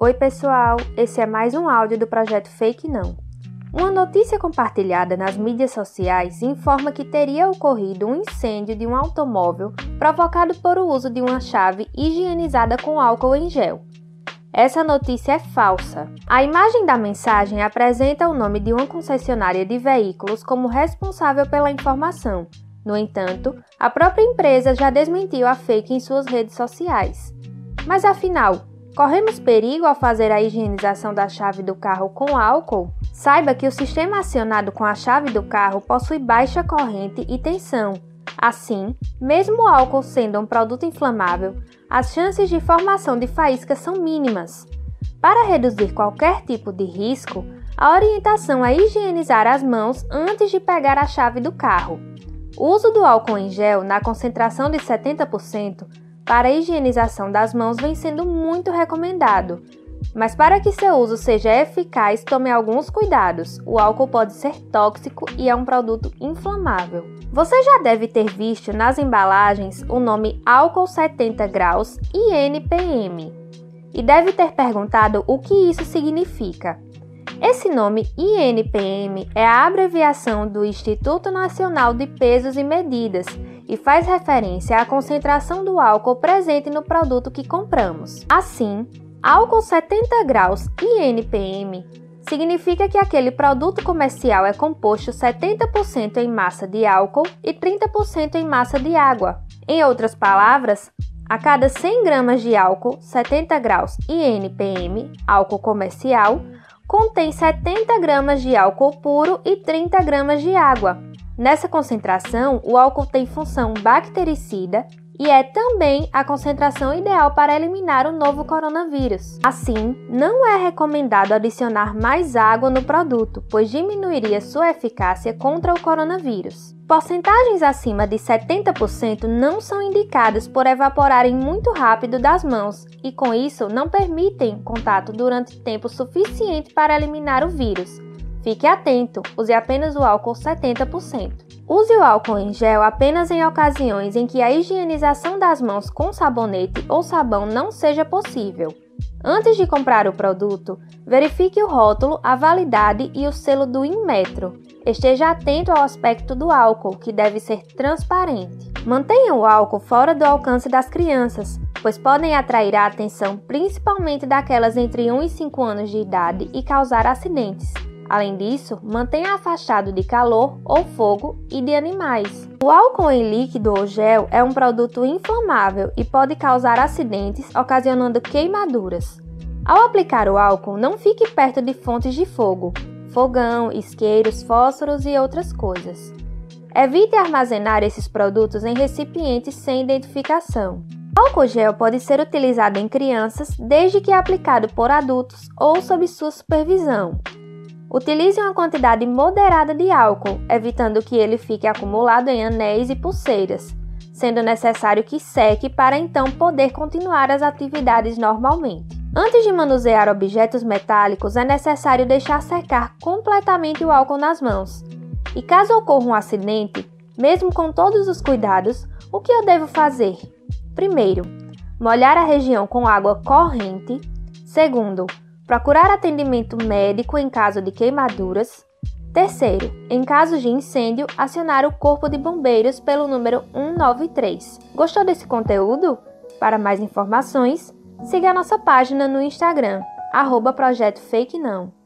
Oi, pessoal! Esse é mais um áudio do projeto Fake Não. Uma notícia compartilhada nas mídias sociais informa que teria ocorrido um incêndio de um automóvel provocado por o uso de uma chave higienizada com álcool em gel. Essa notícia é falsa. A imagem da mensagem apresenta o nome de uma concessionária de veículos como responsável pela informação. No entanto, a própria empresa já desmentiu a fake em suas redes sociais. Mas afinal, Corremos perigo ao fazer a higienização da chave do carro com álcool? Saiba que o sistema acionado com a chave do carro possui baixa corrente e tensão. Assim, mesmo o álcool sendo um produto inflamável, as chances de formação de faíscas são mínimas. Para reduzir qualquer tipo de risco, a orientação é higienizar as mãos antes de pegar a chave do carro. O uso do álcool em gel na concentração de 70% para a higienização das mãos vem sendo muito recomendado. Mas para que seu uso seja eficaz, tome alguns cuidados. O álcool pode ser tóxico e é um produto inflamável. Você já deve ter visto nas embalagens o nome álcool 70 graus INPM e deve ter perguntado o que isso significa. Esse nome INPM é a abreviação do Instituto Nacional de Pesos e Medidas e faz referência à concentração do álcool presente no produto que compramos. Assim, álcool 70 graus INPM significa que aquele produto comercial é composto 70% em massa de álcool e 30% em massa de água. Em outras palavras, a cada 100 gramas de álcool 70 graus INPM, álcool comercial, contém 70 gramas de álcool puro e 30 gramas de água. Nessa concentração, o álcool tem função bactericida e é também a concentração ideal para eliminar o novo coronavírus. Assim, não é recomendado adicionar mais água no produto, pois diminuiria sua eficácia contra o coronavírus. Porcentagens acima de 70% não são indicadas por evaporarem muito rápido das mãos e, com isso, não permitem contato durante tempo suficiente para eliminar o vírus Fique atento, use apenas o álcool 70%. Use o álcool em gel apenas em ocasiões em que a higienização das mãos com sabonete ou sabão não seja possível. Antes de comprar o produto, verifique o rótulo, a validade e o selo do Inmetro. Esteja atento ao aspecto do álcool, que deve ser transparente. Mantenha o álcool fora do alcance das crianças, pois podem atrair a atenção principalmente daquelas entre 1 e 5 anos de idade e causar acidentes. Além disso, mantenha afastado de calor ou fogo e de animais. O álcool em líquido ou gel é um produto inflamável e pode causar acidentes, ocasionando queimaduras. Ao aplicar o álcool, não fique perto de fontes de fogo, fogão, isqueiros, fósforos e outras coisas. Evite armazenar esses produtos em recipientes sem identificação. O álcool gel pode ser utilizado em crianças desde que aplicado por adultos ou sob sua supervisão. Utilize uma quantidade moderada de álcool, evitando que ele fique acumulado em anéis e pulseiras, sendo necessário que seque para então poder continuar as atividades normalmente. Antes de manusear objetos metálicos, é necessário deixar secar completamente o álcool nas mãos. E caso ocorra um acidente, mesmo com todos os cuidados, o que eu devo fazer? Primeiro, molhar a região com água corrente. Segundo, procurar atendimento médico em caso de queimaduras. Terceiro, em caso de incêndio, acionar o Corpo de Bombeiros pelo número 193. Gostou desse conteúdo? Para mais informações, siga a nossa página no Instagram, arroba Projeto Fake Não.